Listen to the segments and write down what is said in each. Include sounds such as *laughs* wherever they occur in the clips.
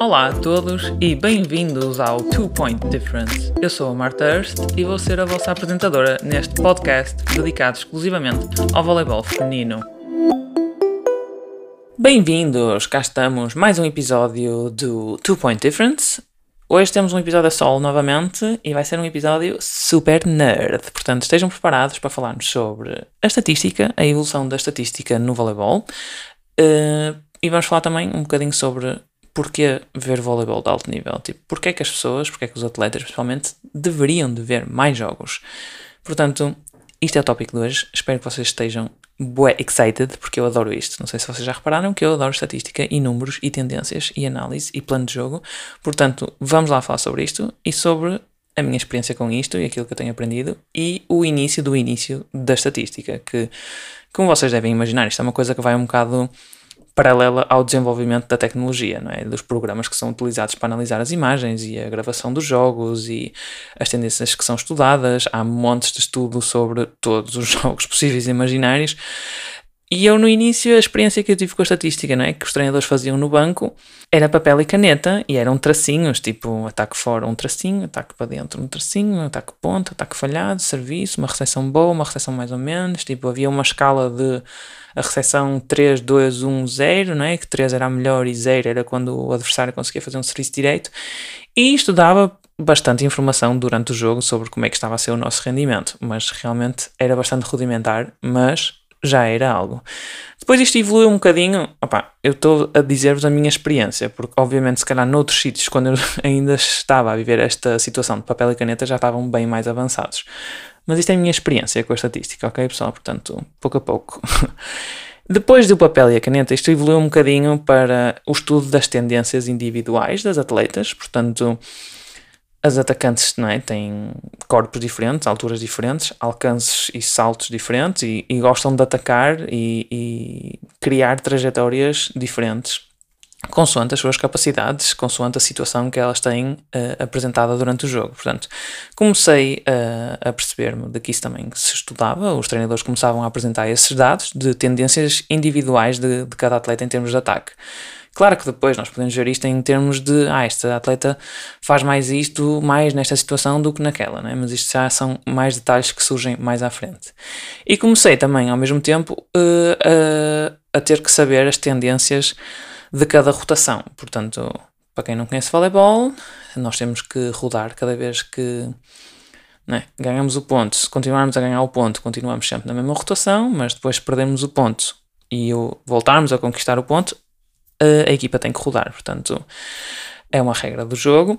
Olá a todos e bem-vindos ao Two Point Difference. Eu sou a Marta Hurst e vou ser a vossa apresentadora neste podcast dedicado exclusivamente ao voleibol feminino. Bem-vindos, cá estamos, mais um episódio do Two Point Difference. Hoje temos um episódio a solo novamente e vai ser um episódio super nerd. Portanto, estejam preparados para falarmos sobre a estatística, a evolução da estatística no voleibol. Uh, e vamos falar também um bocadinho sobre porquê ver voleibol de alto nível. Tipo, porquê que as pessoas, porquê que os atletas, principalmente, deveriam de ver mais jogos. Portanto, isto é o tópico de hoje. Espero que vocês estejam bué excited, porque eu adoro isto. Não sei se vocês já repararam que eu adoro estatística e números e tendências e análise e plano de jogo. Portanto, vamos lá falar sobre isto e sobre a minha experiência com isto e aquilo que eu tenho aprendido e o início do início da estatística, que, como vocês devem imaginar, isto é uma coisa que vai um bocado paralela ao desenvolvimento da tecnologia, não é? dos programas que são utilizados para analisar as imagens e a gravação dos jogos e as tendências que são estudadas. Há montes de estudo sobre todos os *laughs* jogos possíveis e imaginários. E eu, no início, a experiência que eu tive com a estatística, não é? Que os treinadores faziam no banco era papel e caneta e eram tracinhos, tipo ataque fora, um tracinho, ataque para dentro, um tracinho, ataque ponto, ataque falhado, serviço, uma recepção boa, uma recepção mais ou menos. Tipo, havia uma escala de a recepção 3, 2, 1, 0, não é? Que 3 era a melhor e 0 era quando o adversário conseguia fazer um serviço direito. E isto dava bastante informação durante o jogo sobre como é que estava a ser o nosso rendimento, mas realmente era bastante rudimentar, mas já era algo. Depois isto evoluiu um bocadinho, opa, eu estou a dizer-vos a minha experiência, porque obviamente se calhar noutros sítios, quando eu *laughs* ainda estava a viver esta situação de papel e caneta, já estavam bem mais avançados. Mas isto é a minha experiência com a estatística, ok pessoal? Portanto, pouco a pouco. *laughs* Depois do papel e a caneta, isto evoluiu um bocadinho para o estudo das tendências individuais das atletas, portanto as atacantes não é, têm corpos diferentes, alturas diferentes, alcances e saltos diferentes e, e gostam de atacar e, e, criar trajetórias diferentes consoante as suas capacidades, consoante a situação que elas têm uh, apresentada durante o jogo. Portanto, comecei uh, a perceber-me de que isso também se estudava, os treinadores começavam a apresentar esses dados de tendências individuais de, de cada atleta em termos de ataque. Claro que depois nós podemos ver isto em termos de, ah, esta atleta faz mais isto, mais nesta situação do que naquela, né? mas isto já são mais detalhes que surgem mais à frente. E comecei também, ao mesmo tempo, uh, a ter que saber as tendências de cada rotação. Portanto, para quem não conhece voleibol, nós temos que rodar cada vez que né, ganhamos o ponto. Se continuarmos a ganhar o ponto, continuamos sempre na mesma rotação, mas depois perdemos o ponto e voltarmos a conquistar o ponto, a equipa tem que rodar. Portanto, é uma regra do jogo.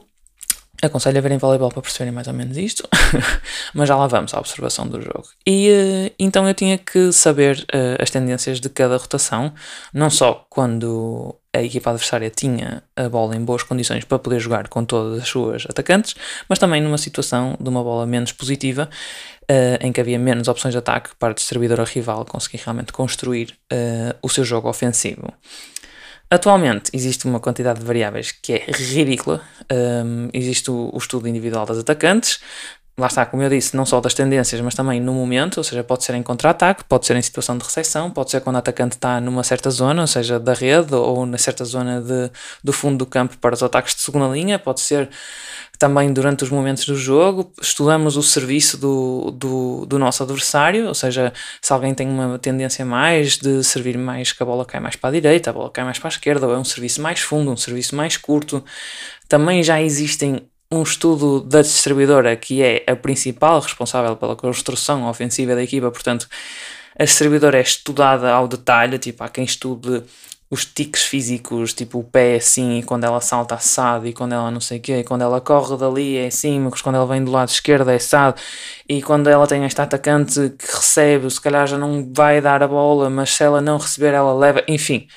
Aconselho a verem voleibol para perceberem mais ou menos isto, *laughs* mas já lá vamos à observação do jogo. E uh, então eu tinha que saber uh, as tendências de cada rotação, não só quando a equipa adversária tinha a bola em boas condições para poder jogar com todas as suas atacantes, mas também numa situação de uma bola menos positiva, uh, em que havia menos opções de ataque para o distribuidor rival conseguir realmente construir o seu jogo ofensivo. Atualmente existe uma quantidade de variáveis que é ridícula. Um, existe o, o, estudo individual das atacantes. Lá está, como eu disse, não só das tendências, mas também no momento, ou seja, pode ser em contra-ataque, pode ser em situação de recepção, pode ser quando o atacante está numa certa zona, ou seja, da rede, ou na certa zona de, do fundo do campo para os ataques de segunda linha, pode ser também durante os momentos do jogo, estudamos o serviço do, do, do, nosso adversário, ou seja, se alguém tem uma tendência mais de servir mais que a bola cai mais para a direita, a bola cai mais para a esquerda, ou é um serviço mais fundo, um serviço mais curto. Também já existem um estudo da distribuidora que é a principal responsável pela construção ofensiva da equipa, portanto, a distribuidora é estudada ao detalhe, tipo, há quem estude os tiques físicos, tipo o pé é assim, e quando ela salta assado, e quando ela não sei o quê, e quando ela corre dali é assim, mas quando ela vem do lado esquerdo é assado, e quando ela tem esta atacante que recebe, se calhar já não vai dar a bola, mas se ela não receber, ela leva, enfim.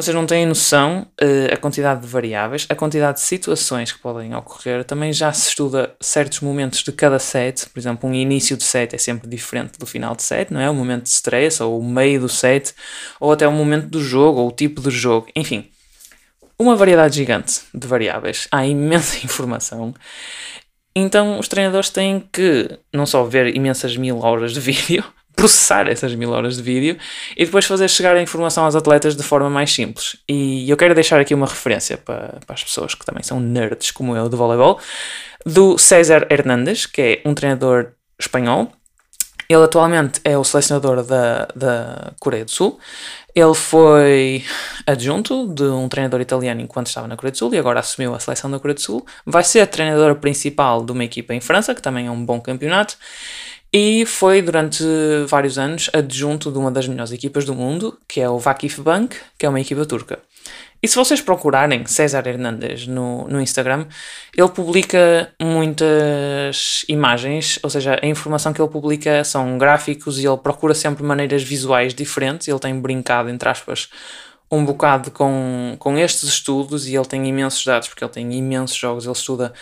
Vocês não têm noção uh, a quantidade de variáveis, a quantidade de situações que podem ocorrer. Também já se estuda certos momentos de cada set. Por exemplo, um início de set é sempre diferente do final de set, não é? O momento de stress, ou o meio do set, ou até o momento do jogo, ou o tipo de jogo. Enfim, uma variedade gigante de variáveis. Há imensa *laughs* informação. Então, os treinadores têm que não só ver imensas mil horas de vídeo, processar essas mil horas de vídeo e depois fazer chegar a informação aos atletas de forma mais simples. E eu quero deixar aqui uma referência para, para as pessoas que também são nerds como eu de voleibol, do César Hernández, que é um treinador espanhol. Ele atualmente é o selecionador da, da Coreia do Sul. Ele foi adjunto de um treinador italiano enquanto estava na Coreia do Sul e agora assumiu a seleção da Coreia do Sul. Vai ser treinador principal de uma equipa em França, que também é um bom campeonato. E foi durante vários anos adjunto de uma das melhores equipas do mundo, que é o Vakif Bank, que é uma equipa turca. E se vocês procurarem César Hernandes no, no Instagram, ele publica muitas imagens, ou seja, a informação que ele publica são gráficos e ele procura sempre maneiras visuais diferentes. Ele tem brincado, entre aspas, um bocado com, com estes estudos e ele tem imensos dados, porque ele tem imensos jogos, ele estuda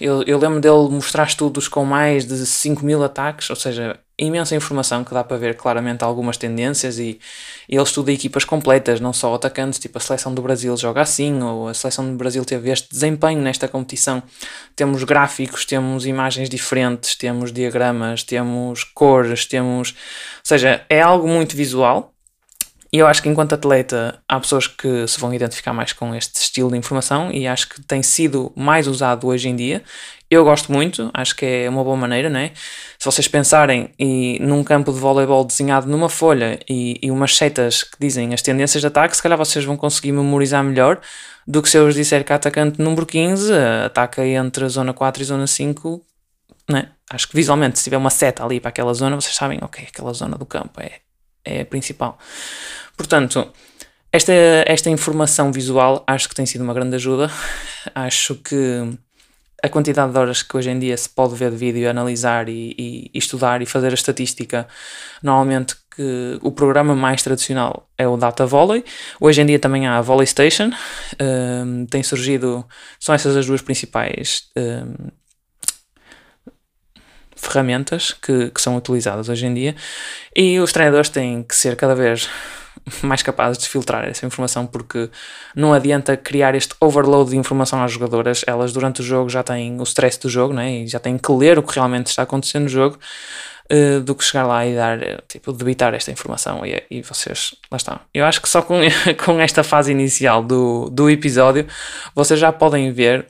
eu, eu lembro dele mostrar estudos com mais de 5 mil ataques, ou seja, imensa informação que dá para ver claramente algumas tendências e, e ele estuda equipas completas, não só atacantes, tipo a seleção do Brasil joga assim, ou a seleção do Brasil teve este desempenho nesta competição. Temos gráficos, temos imagens diferentes, temos diagramas, temos cores, temos. Ou seja, é algo muito visual e eu acho que enquanto atleta há pessoas que se vão identificar mais com este estilo de informação e acho que tem sido mais usado hoje em dia. Eu gosto muito, acho que é uma boa maneira, não é? Se vocês pensarem e num campo de voleibol desenhado numa folha e, e umas setas que dizem as tendências de ataque, se calhar vocês vão conseguir memorizar melhor do que se eu vos disser que atacante número 15 ataca entre a zona 4 e zona 5, né? Acho que visualmente, se tiver uma seta ali para aquela zona, vocês sabem, ok, aquela zona do campo é, é a principal. Portanto, esta, esta informação visual acho que tem sido uma grande ajuda. *laughs* Acho que a quantidade de horas que hoje em dia se pode ver de vídeo, analisar e, e, estudar e fazer a estatística, normalmente que o programa mais tradicional é o Data Volley. Hoje em dia também há a Volley Station, um, tem surgido, são essas as duas principais um, ferramentas que, que são utilizadas hoje em dia e os treinadores têm que ser cada vez mais capazes de filtrar essa informação porque não adianta criar este overload de informação às jogadoras, elas durante o jogo já têm o stress do jogo né? e já têm que ler o que realmente está acontecendo no jogo uh, do que chegar lá e dar, tipo, debitar esta informação e, e vocês, lá está. Eu acho que só com, *laughs* com esta fase inicial do, do episódio vocês já podem ver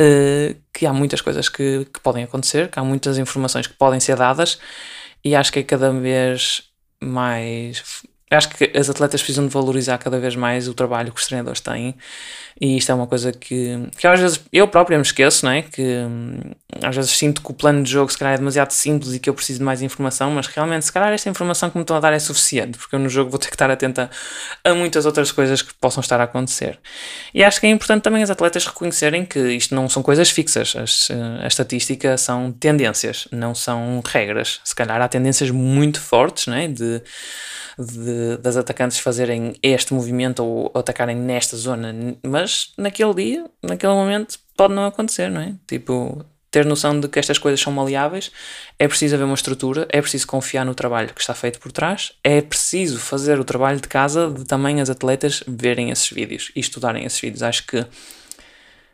uh, que há muitas coisas que, que podem acontecer, que há muitas informações que podem ser dadas e acho que é cada vez mais acho que as atletas precisam de valorizar cada vez mais o trabalho que os treinadores têm e isto é uma coisa que, que às vezes eu próprio me esqueço, não é? Que hum, às vezes sinto que o plano de jogo se calhar é demasiado simples e que eu preciso de mais informação, mas realmente se calhar esta informação que me estão a dar é suficiente, porque eu no jogo vou ter que estar atenta a muitas outras coisas que possam estar a acontecer. E acho que é importante também as atletas reconhecerem que isto não são coisas fixas, as, a estatística são tendências, não são regras. Se calhar há tendências muito fortes, não é? De de, das atacantes fazerem este movimento ou, ou atacarem nesta zona, mas naquele dia, naquele momento, pode não acontecer, não é? Tipo, ter noção de que estas coisas são maleáveis, é preciso haver uma estrutura, é preciso confiar no trabalho que está feito por trás, é preciso fazer o trabalho de casa de também as atletas verem esses vídeos e estudarem esses vídeos. Acho que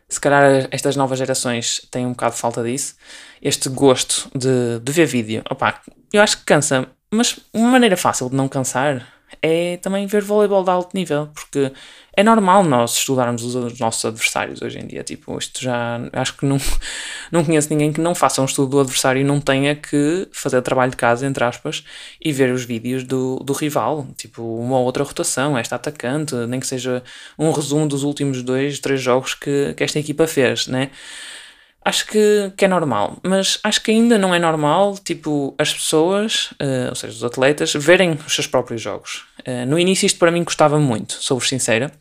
se calhar estas novas gerações têm um bocado de falta disso, este gosto de, de ver vídeo. Opa, eu acho que cansa mas uma maneira fácil de não cansar é também ver voleibol de alto nível, porque é normal nós estudarmos os nossos adversários hoje em dia. Tipo, isto já acho que não, *laughs* não conheço ninguém que não faça um estudo do adversário e não tenha que fazer trabalho de casa, entre aspas, e ver os vídeos do, do rival. Tipo, uma outra rotação, esta atacante, nem que seja um resumo dos últimos dois, três jogos que, que esta equipa fez, né? Acho que, que é normal, mas acho que ainda não é normal, tipo, as pessoas, uh, ou seja, os atletas, verem os seus próprios jogos. Uh, no início isto para mim custava muito, sou-vos sincera,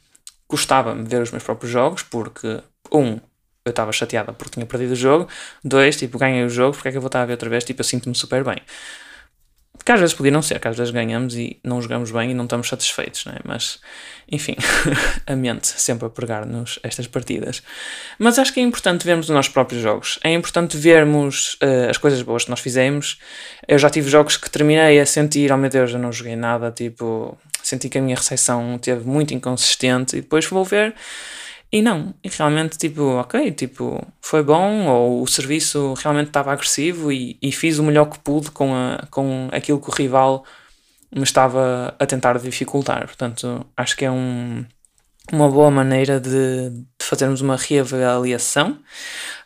custava-me ver os meus próprios jogos, porque, um, eu estava chateada porque tinha perdido o jogo, dois, tipo, ganhei o jogo, porque é que eu vou estar a ver outra vez, tipo, eu sinto-me super bem. Que às vezes podia não ser, que às vezes ganhamos e não jogamos bem e não estamos satisfeitos, não é? Mas, enfim, *laughs* a mente sempre a pregar-nos estas partidas. Mas acho que é importante vermos os nossos próprios jogos. É importante vermos uh, as coisas boas que nós fizemos. Eu já tive jogos que terminei a sentir, oh meu Deus, eu não joguei nada, tipo, senti que a minha recepção teve muito inconsistente e depois vou ver E não, e realmente, tipo, ok, tipo, foi bom, ou o serviço realmente estava agressivo e, e fiz o melhor que pude com, a, com aquilo que o rival me estava a tentar dificultar. Portanto, acho que é um, uma boa maneira de, de fazermos uma reavaliação,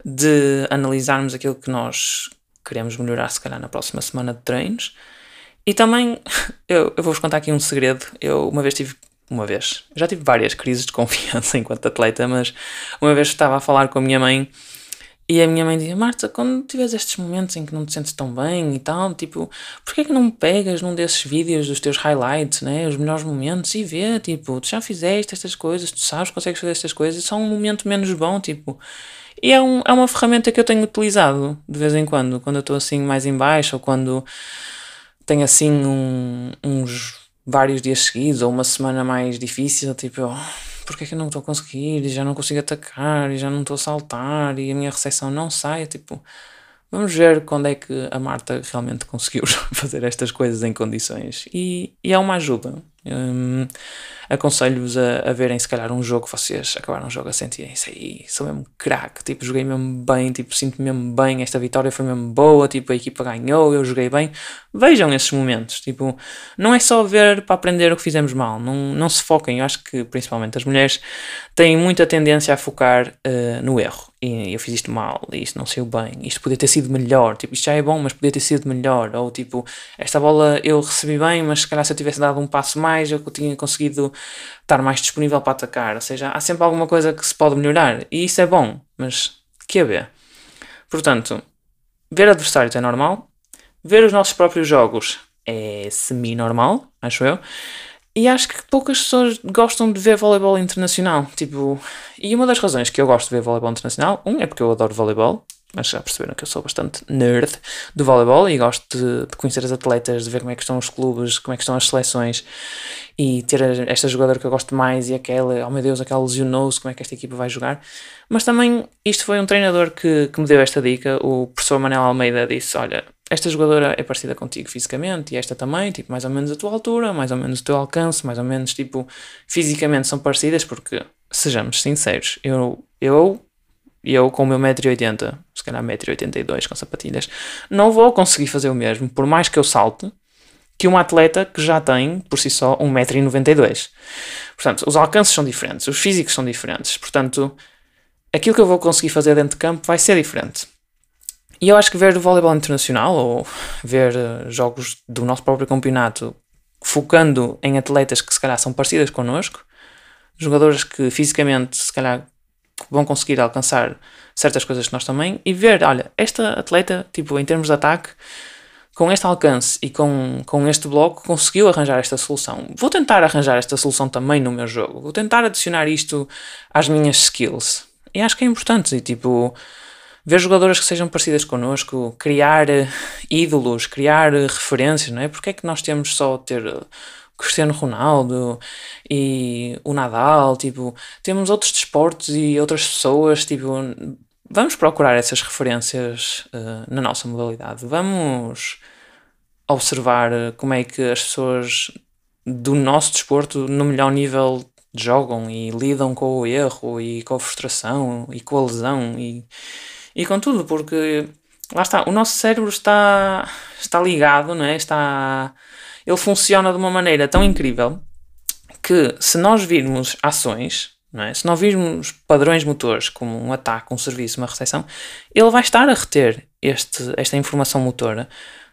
de analisarmos aquilo que nós queremos melhorar, se calhar, na próxima semana de treinos. E também, *laughs* eu, eu vou-vos contar aqui um segredo. Eu uma vez tive uma vez. Já tive várias crises de confiança *laughs* enquanto atleta, mas uma vez estava a falar com a minha mãe e a minha mãe dizia: Marta, quando tiveres estes momentos em que não te sentes tão bem e tal, tipo, porquê é que não pegas num desses vídeos dos teus highlights, né? Os melhores momentos e vê, tipo, tu já fizeste estas coisas, tu sabes consegues fazer estas coisas, só um momento menos bom, tipo. E é, um, é uma ferramenta que eu tenho utilizado de vez em quando, quando eu estou assim mais em baixo ou quando tenho assim um, uns vários dias seguidos ou uma semana mais difícil, tipo, eu, porque é que eu não estou a conseguir? E já não consigo atacar e já não estou a saltar e a minha recepção não sai, tipo, vamos ver quando é que a Marta realmente conseguiu *laughs* fazer estas coisas em condições. E, e é uma ajuda. Hum, aconselho-vos a, a, verem se calhar um jogo que vocês acabaram o jogo a sentir isso aí, sou mesmo craque, tipo, joguei mesmo bem, tipo, sinto mesmo bem, esta vitória foi mesmo boa, tipo, a equipa ganhou, eu joguei bem. Vejam esses momentos, tipo, não é só ver para aprender o que fizemos mal, não, não se foquem, eu acho que principalmente as mulheres têm muita tendência a focar uh, no erro. Eu fiz isto mal, isto não saiu bem, isto podia ter sido melhor, tipo, isto já é bom, mas podia ter sido melhor, ou tipo, esta bola eu recebi bem, mas se calhar se eu tivesse dado um passo mais, eu tinha conseguido estar mais disponível para atacar. Ou seja, há sempre alguma coisa que se pode melhorar. E isso é bom, mas que a ver? Portanto, ver adversários é normal. Ver os nossos próprios jogos é semi-normal, acho eu. E acho que poucas pessoas gostam de ver voleibol internacional. Tipo, e uma das razões que eu gosto de ver voleibol internacional, um é porque eu adoro voleibol, mas já perceberam que eu sou bastante nerd do voleibol e gosto de, de, conhecer as atletas, de ver como é que estão os clubes, como é que estão as seleções e ter esta jogadora que eu gosto mais e aquela, oh meu Deus, aquela lesionou-se, como é que esta equipa vai jogar. Mas também isto foi um treinador que, que me deu esta dica, o professor Manel Almeida disse, olha, esta jogadora é parecida contigo fisicamente e esta também, tipo, mais ou menos a tua altura, mais ou menos o teu alcance, mais ou menos, tipo, fisicamente são parecidas porque, sejamos sinceros, eu, eu eu com o meu 1,80m, se calhar 1,82m com sapatilhas, não vou conseguir fazer o mesmo, por mais que eu salte, que uma atleta que já tem, por si só, 1,92m. Portanto, os alcances são diferentes, os físicos são diferentes. Portanto, aquilo que eu vou conseguir fazer dentro de campo vai ser diferente. E eu acho que ver o voleibol internacional ou ver uh, jogos do nosso próprio campeonato focando em atletas que se calhar são parecidas connosco, jogadores que fisicamente se calhar vão conseguir alcançar certas coisas que nós também e ver, olha, esta atleta, tipo, em termos de ataque, com este alcance e com, com este bloco, conseguiu arranjar esta solução. Vou tentar arranjar esta solução também no meu jogo. Vou tentar adicionar isto às minhas skills. E acho que é importante, e, tipo, ver jogadoras que sejam parecidas connosco, criar ídolos, criar referências, não é? Porque é que nós temos só ter Cristiano Ronaldo e o Nadal, tipo, temos outros desportos e outras pessoas, tipo, vamos procurar essas referências uh, na nossa modalidade. Vamos observar como é que as pessoas do nosso desporto no melhor nível jogam e lidam com o erro e com a frustração e com a lesão e, e com tudo, porque lá está, o nosso cérebro está, está ligado, não é? Está ele funciona de uma maneira tão incrível que se nós virmos ações, é? se nós virmos padrões motores como um ataque, um serviço, uma recepção, ele vai estar a reter este, esta informação motora.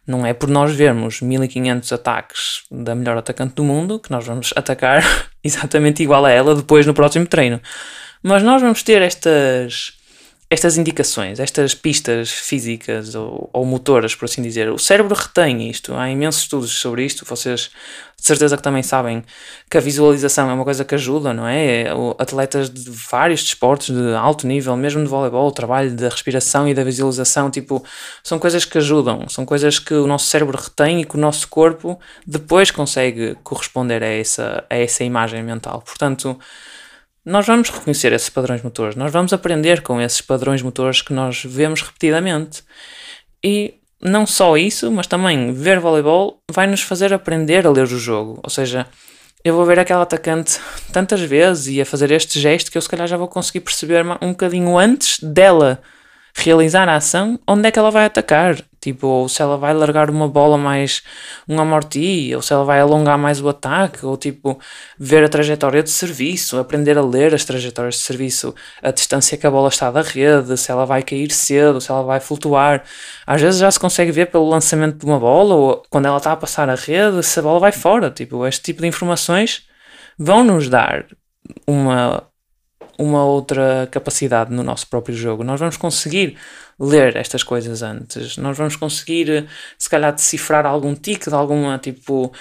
Não é por nós vermos 1500 ataques da melhor atacante do mundo que nós vamos atacar *laughs* exatamente igual a ela depois no próximo treino. Mas nós vamos ter estas estas indicações, estas pistas físicas ou, ou, motoras, por assim dizer, o cérebro retém isto. Há imensos estudos sobre isto. Vocês de certeza que também sabem que a visualização é uma coisa que ajuda, não é? Atletas de vários desportos de alto nível, mesmo de voleibol, o trabalho da respiração e da visualização, tipo, são coisas que ajudam, são coisas que o nosso cérebro retém e que o nosso corpo depois consegue corresponder a essa, a essa imagem mental. Portanto, nós vamos reconhecer esses padrões motores, nós vamos aprender com esses padrões motores que nós vemos repetidamente. E não só isso, mas também ver voleibol vai nos fazer aprender a ler o jogo. Ou seja, eu vou ver aquela atacante tantas vezes e a fazer este gesto que eu se calhar já vou conseguir perceber um bocadinho antes dela realizar a ação onde é que ela vai atacar. Tipo, ou se ela vai largar uma bola mais um amorti, ou se ela vai alongar mais o ataque, ou tipo, ver a trajetória de serviço, aprender a ler as trajetórias de serviço, a distância que a bola está da rede, se ela vai cair cedo, se ela vai flutuar. Às vezes já se consegue ver pelo lançamento de uma bola, ou quando ela está a passar a rede, se a bola vai fora. Tipo, este tipo de informações vão nos dar uma uma outra capacidade no nosso próprio jogo. Nós vamos conseguir ler estas coisas antes, nós vamos conseguir, se calhar, decifrar algum tique de alguma tipo.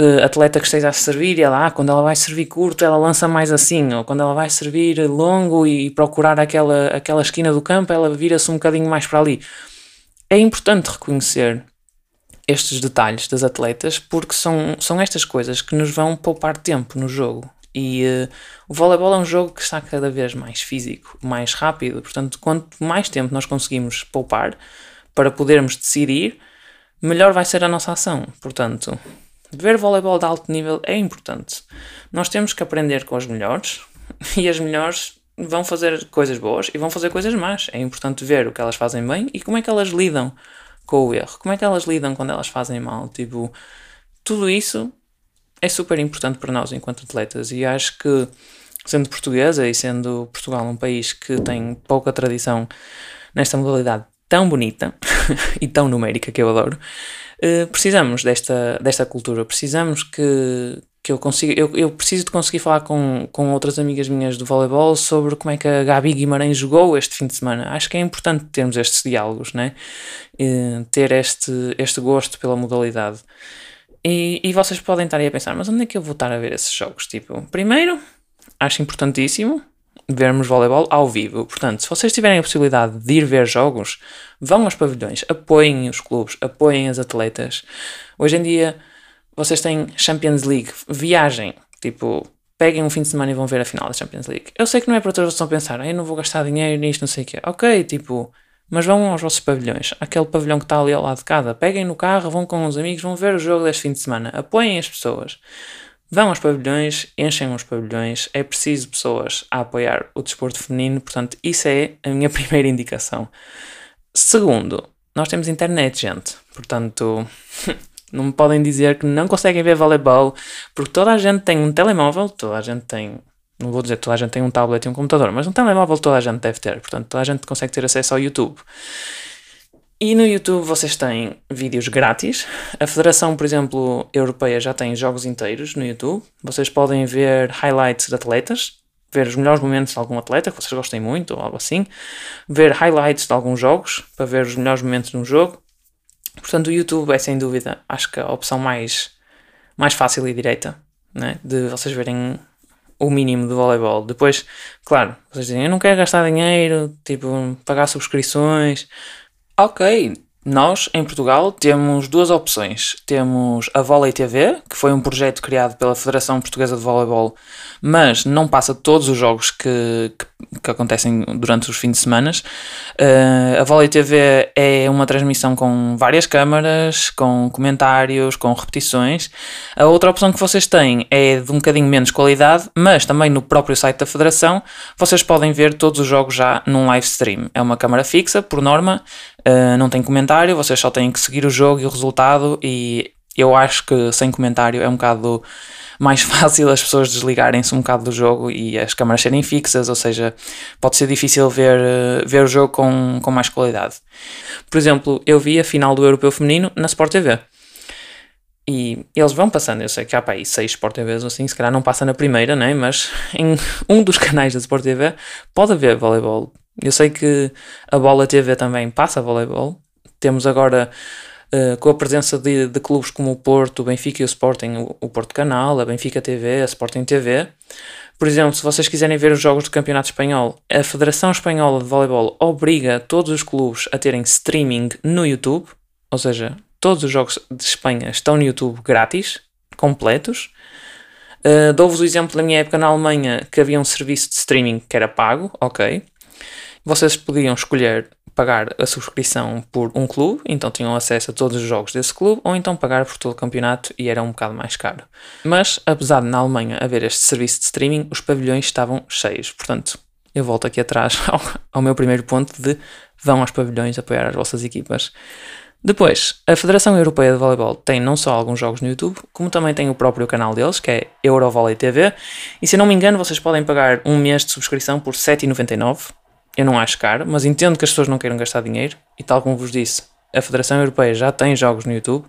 Uh, atleta que esteja a servir ela, ah, quando ela vai servir curto, ela lança mais assim, ou quando ela vai servir longo e procurar aquela, aquela esquina do campo, ela vira-se um bocadinho mais para ali. É importante reconhecer estes detalhes das atletas porque são, são estas coisas que nos vão poupar tempo no jogo. E uh, o voleibol é um jogo que está cada vez mais físico, mais rápido, portanto, quanto mais tempo nós conseguimos poupar para podermos decidir, melhor vai ser a nossa ação. Portanto, ver voleibol de alto nível é importante. Nós temos que aprender com os melhores *laughs* e as melhores vão fazer coisas boas e vão fazer coisas más. É importante ver o que elas fazem bem e como é que elas lidam com o erro, como é que elas lidam quando elas fazem mal. Tipo, tudo isso é super importante para nós enquanto atletas e acho que, sendo portuguesa e sendo Portugal um país que tem pouca tradição nesta modalidade tão bonita *laughs* e tão numérica que eu adoro, eh, precisamos desta, desta cultura, precisamos que, que eu consiga, eu, eu preciso de conseguir falar com, com outras amigas minhas do voleibol sobre como é que a Gabi Guimarães jogou este fim de semana. Acho que é importante termos estes diálogos, né? E ter este, este gosto pela modalidade. E, e vocês podem estar aí a pensar, mas onde é que eu vou estar a ver esses jogos? Tipo, primeiro, acho importantíssimo vermos voleibol ao vivo. Portanto, se vocês tiverem a possibilidade de ir ver jogos, vão aos pavilhões, apoiem os clubes, apoiem as atletas. Hoje em dia, vocês têm Champions League, viagem, tipo, peguem um fim de semana e vão ver a final da Champions League. Eu sei que não é para todos vocês pensar, eu não vou gastar dinheiro nisto, não sei o quê. Ok, tipo, mas vão aos vossos pavilhões, aquele pavilhão que está ali ao lado de casa, peguem no carro, vão com os amigos, vão ver o jogo deste fim de semana, apoiem as pessoas. Vão aos pavilhões, enchem os pavilhões, é preciso pessoas a apoiar o desporto feminino, portanto, isso é a minha *laughs* primeira indicação. Segundo, nós temos internet, gente, portanto, *laughs* não me podem dizer que não conseguem ver voleibol, porque toda a gente tem um telemóvel, toda a gente tem não vou dizer que toda a gente tem um tablet e um computador, mas um telemóvel toda a gente deve ter, portanto toda a gente consegue ter acesso ao YouTube. E no YouTube vocês têm vídeos grátis. A Federação, por exemplo, Europeia já tem jogos inteiros no YouTube. Vocês podem ver highlights de atletas, ver os melhores momentos de algum atleta que vocês gostem muito ou algo assim, ver highlights de alguns jogos para ver os melhores momentos de um jogo. Portanto, o YouTube é sem dúvida, acho que a opção mais, mais fácil e direita né? de vocês verem o mínimo de voleibol. Depois, claro, vocês dizem, eu não quero gastar dinheiro, tipo, pagar subscrições. Ok, nós, em Portugal, temos duas opções. Temos a Volley TV, que foi um projeto criado pela Federação Portuguesa de Voleibol, mas não passa todos os jogos que, que, que acontecem durante os fins de semana. Uh, a Volley TV é uma transmissão com várias câmaras, com comentários, com repetições. A outra opção que vocês têm é de um bocadinho menos qualidade, mas também no próprio site da Federação vocês podem ver todos os jogos já num live stream. É uma câmara fixa, por norma, Uh, não tem comentário, vocês só têm que seguir o jogo e o resultado. E eu acho que sem comentário é um bocado mais *laughs* fácil as pessoas desligarem-se um bocado do jogo e as câmaras serem fixas, ou seja, pode ser difícil ver, uh, ver o jogo com, com mais qualidade. Por exemplo, eu vi a final do Europeu Feminino na Sport TV. E eles vão passando, eu sei que há para aí seis Sport TVs assim, se calhar não passa na primeira, né? mas *laughs* em um dos canais da Sport TV pode haver voleibol eu sei que a Bola TV também passa voleibol. Temos agora, uh, com a presença de, de, clubes como o Porto, o Benfica e o Sporting, o, o Porto Canal, a Benfica TV, a Sporting TV. Por exemplo, se vocês quiserem ver os jogos do Campeonato Espanhol, a Federação Espanhola de Voleibol obriga todos os clubes a terem streaming no YouTube, ou seja, todos os jogos de Espanha estão no YouTube grátis, completos. Uh, Dou-vos o exemplo da minha época na Alemanha que havia um serviço de streaming que era pago, ok. Vocês podiam escolher pagar a subscrição por um clube, então tinham acesso a todos os jogos desse clube, ou então pagar por todo o campeonato e era um bocado mais caro. Mas, apesar de na Alemanha haver este serviço de streaming, os pavilhões estavam cheios. Portanto, eu volto aqui atrás *laughs* ao, ao meu primeiro ponto de vão aos pavilhões apoiar as vossas equipas. Depois, a Federação Europeia de Voleibol tem não só alguns jogos no YouTube, como também tem o próprio canal deles, que é Eurovolley TV, e se não me engano vocês podem pagar um mês de subscrição por 7,99. Eu não acho caro, mas entendo que as pessoas não queiram gastar dinheiro, e tal como vos disse, a Federação Europeia já tem jogos no YouTube,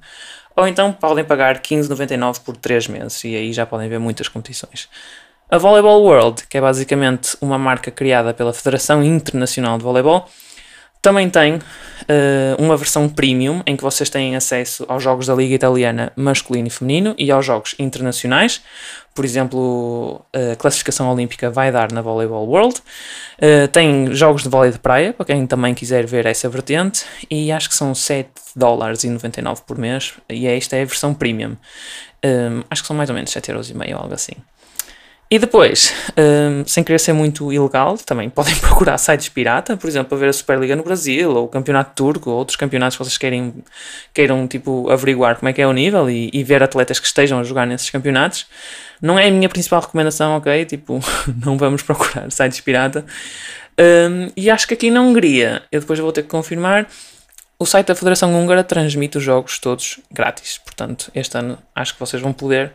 ou então podem pagar 15,99 por 3 meses, e aí já podem ver muitas competições. A Volleyball World, que é basicamente uma marca criada pela Federação Internacional de Voleibol, também tem uh, uma versão premium em que vocês têm acesso aos jogos da Liga Italiana masculino e feminino e aos jogos internacionais. Por exemplo, a classificação olímpica vai dar na Volleyball World. Uh, tem jogos de vôlei de praia, para quem também quiser ver essa vertente, e acho que são 7 dólares e 99 por mês, e esta é a versão premium. Um, eh, acho que são mais ou menos 7 euros e meio, algo assim. E depois, um, sem querer ser muito ilegal, também *laughs* podem procurar sites pirata, por exemplo, para ver a Superliga no Brasil, ou o Campeonato Turco, ou outros campeonatos que vocês querem, queiram tipo, averiguar como é que é o nível e, e ver atletas que estejam a jogar nesses campeonatos. Não é a minha principal recomendação, ok? *laughs* Tipo, não vamos procurar sites pirata. Um, e acho que aqui na Hungria, eu depois vou ter que confirmar, o site da Federação Húngara transmite os jogos todos grátis. Portanto, este ano acho que vocês vão poder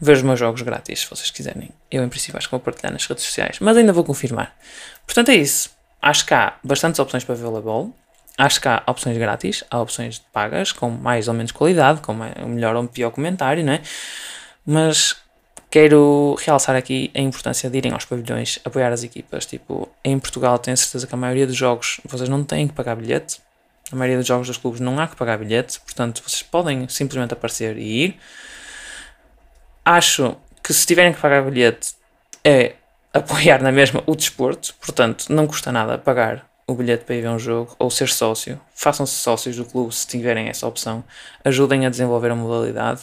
ver os meus jogos grátis, se vocês quiserem. Eu, em princípio, acho que vou partilhar nas redes sociais, mas ainda vou confirmar. Portanto, é isso. Acho que há bastantes opções para voleibol. Acho que há opções grátis, há opções pagas, com mais ou menos qualidade, com o melhor ou pior comentário, né? Mas quero realçar aqui a importância de irem aos pavilhões apoiar as equipas. Tipo, em Portugal tenho certeza que a maioria dos jogos vocês não têm que pagar bilhete a maioria dos jogos dos clubes não há que pagar bilhete, portanto vocês podem simplesmente aparecer e ir. Acho que se tiverem que pagar bilhete é apoiar na mesma o desporto, portanto não custa nada pagar o bilhete para ir ver um jogo ou ser sócio. Façam-se sócios do clube se tiverem essa opção. Ajudem a desenvolver a modalidade,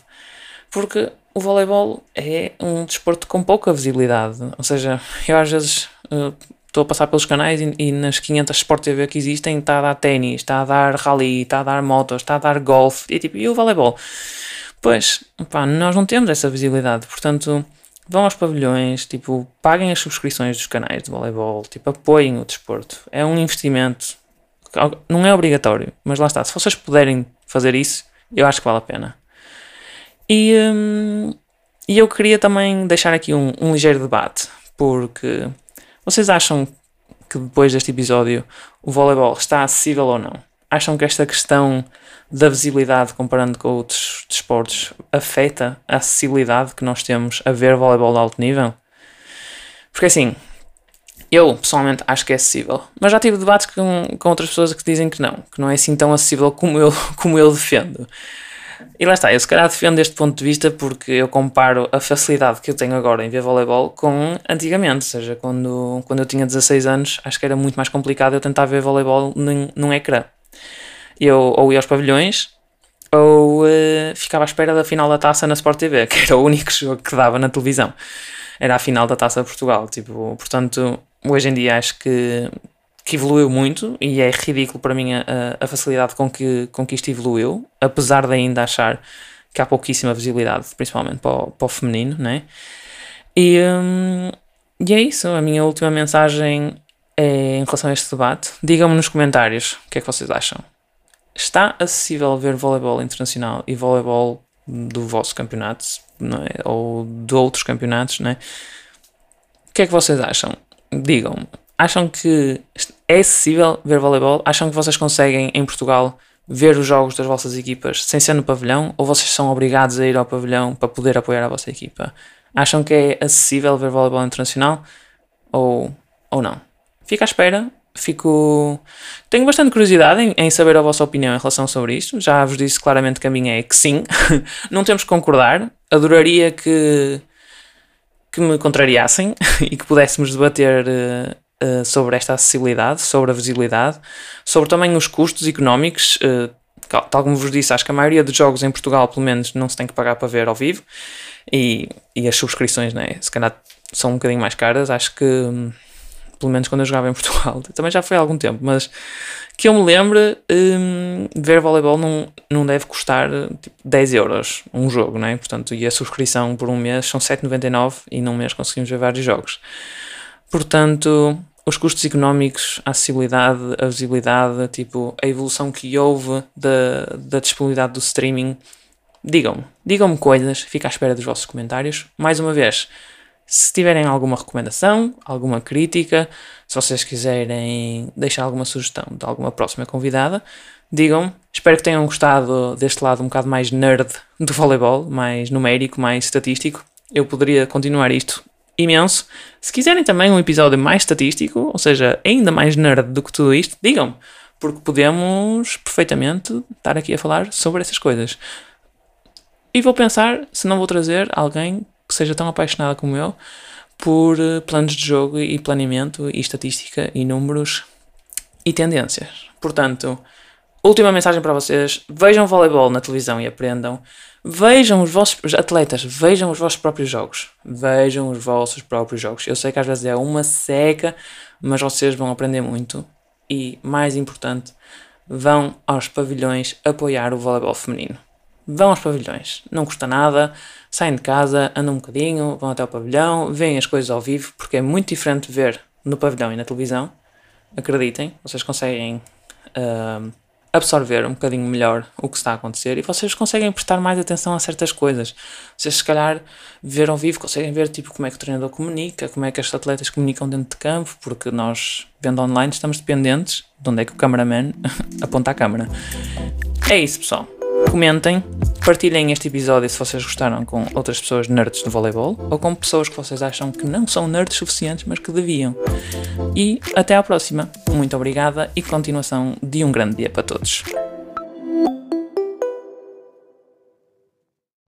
porque o voleibol é um desporto com pouca visibilidade. Ou seja, eu às vezes uh, estou a passar pelos canais e, e, nas 500 Sport TV que existem está a dar ténis, está a dar rally, está a dar motos, está a dar golfe e, tipo, e o voleibol. Pois, pá, nós não temos essa visibilidade, portanto, vão aos pavilhões, tipo, paguem as subscrições dos canais de voleibol, tipo, apoiem o desporto. É um investimento, não é obrigatório, mas lá está, se vocês puderem fazer isso, eu acho que vale a pena. E, hum, e eu queria também deixar aqui um, um ligeiro debate, porque vocês acham que depois deste episódio o voleibol está acessível ou não? Acham que esta questão da visibilidade comparando com outros desportos afeta a acessibilidade que nós temos a ver voleibol de alto nível? Porque assim, eu pessoalmente acho que é acessível, mas já tive debates com, com outras pessoas que dizem que não, que não é assim tão acessível como eu, *laughs* como eu defendo. E lá está, eu se calhar defendo este ponto de vista porque eu comparo a facilidade que eu tenho agora em ver voleibol com antigamente, ou seja, quando, quando eu tinha 16 anos, acho que era muito mais complicado eu tentar ver voleibol num, num ecrã. Eu ou ia aos pavilhões ou uh, ficava à espera da final da taça na Sport TV, *laughs* que era o único jogo que dava na televisão. Era a final da taça de Portugal. Tipo, portanto, hoje em dia acho que que evoluiu muito e é ridículo para mim a, a facilidade com que, com que isto evoluiu, apesar de ainda achar que há pouquíssima visibilidade, principalmente para o, para o feminino, né? E, hum, e é isso, a minha última mensagem é em relação a este debate. Digam-me nos comentários o que é que vocês acham. Está acessível ver voleibol internacional e voleibol do vosso campeonato é? ou de outros campeonatos, né? O que é que vocês acham? Digam-me acham que é acessível ver voleibol? Acham que vocês conseguem em Portugal ver os jogos das vossas equipas sem ser no pavilhão? Ou vocês são obrigados a ir ao pavilhão para poder apoiar a vossa equipa? Acham que é acessível ver voleibol internacional? Ou, ou não? Fico à espera. Fico. Tenho bastante curiosidade em, em saber a vossa opinião em relação sobre isto. Já vos disse claramente que a minha é que sim. *laughs* não temos que concordar. Adoraria que que me contrariassem *laughs* e que pudéssemos debater uh, uh, sobre esta acessibilidade, sobre a visibilidade, sobre também os custos económicos. Uh, tal como vos disse, acho que a maioria dos jogos em Portugal, pelo menos, não se tem que pagar para ver ao vivo e, e as subscrições, né, se calhar, são um bocadinho mais caras. Acho que pelo menos quando eu jogava em *laughs* Portugal, também já foi há algum tempo, mas que eu me lembre, hum, ver voleibol não, não deve custar tipo, 10 euros um jogo, não é? Portanto, e a subscrição por um mês são 7,99 e num mês conseguimos ver vários jogos. Portanto, os custos económicos, a acessibilidade, a visibilidade, tipo, a evolução que houve da, da disponibilidade do streaming, digam-me, digam-me coisas, fico à espera dos vossos comentários. Mais uma vez, se tiverem alguma recomendação, alguma crítica, se vocês quiserem deixar alguma sugestão de alguma próxima convidada, digam. Espero que tenham gostado deste lado um bocado mais nerd do voleibol, mais numérico, mais estatístico. Eu poderia continuar isto imenso. Se quiserem também um episódio mais estatístico, ou seja, ainda mais nerd do que tudo isto, digam, porque podemos perfeitamente estar aqui a falar sobre essas coisas. E vou pensar se não vou trazer alguém que seja tão apaixonada como eu por eh, planos de jogo e planeamento e estatística e números e tendências. Portanto, última mensagem para vocês: vejam voleibol na televisão e aprendam. Vejam os vossos atletas, vejam os vossos próprios jogos. Vejam os vossos próprios jogos. Eu sei que às vezes é uma seca, mas vocês vão aprender muito. E, mais importante, vão aos pavilhões apoiar o voleibol feminino. Vão aos pavilhões, não custa nada saem de casa, andam um bocadinho, vão até o pavilhão, veem as coisas ao vivo, porque é muito diferente ver no pavilhão e na televisão. Acreditem, vocês conseguem uh, absorver um bocadinho melhor o que está a acontecer e vocês conseguem prestar mais atenção a certas coisas. Vocês, se calhar, ver ao vivo, conseguem ver tipo, como é que o treinador comunica, como é que as atletas comunicam dentro de campo, porque nós, vendo online, estamos dependentes de onde é que o cameraman *laughs* aponta a câmera. É isso, pessoal. Comentem, partilhem este episódio se vocês gostaram com outras pessoas nerds do voleibol ou com pessoas que vocês acham que não são nerds suficientes, mas que deviam. E até à próxima. Muito obrigada e continuação de um grande dia para todos.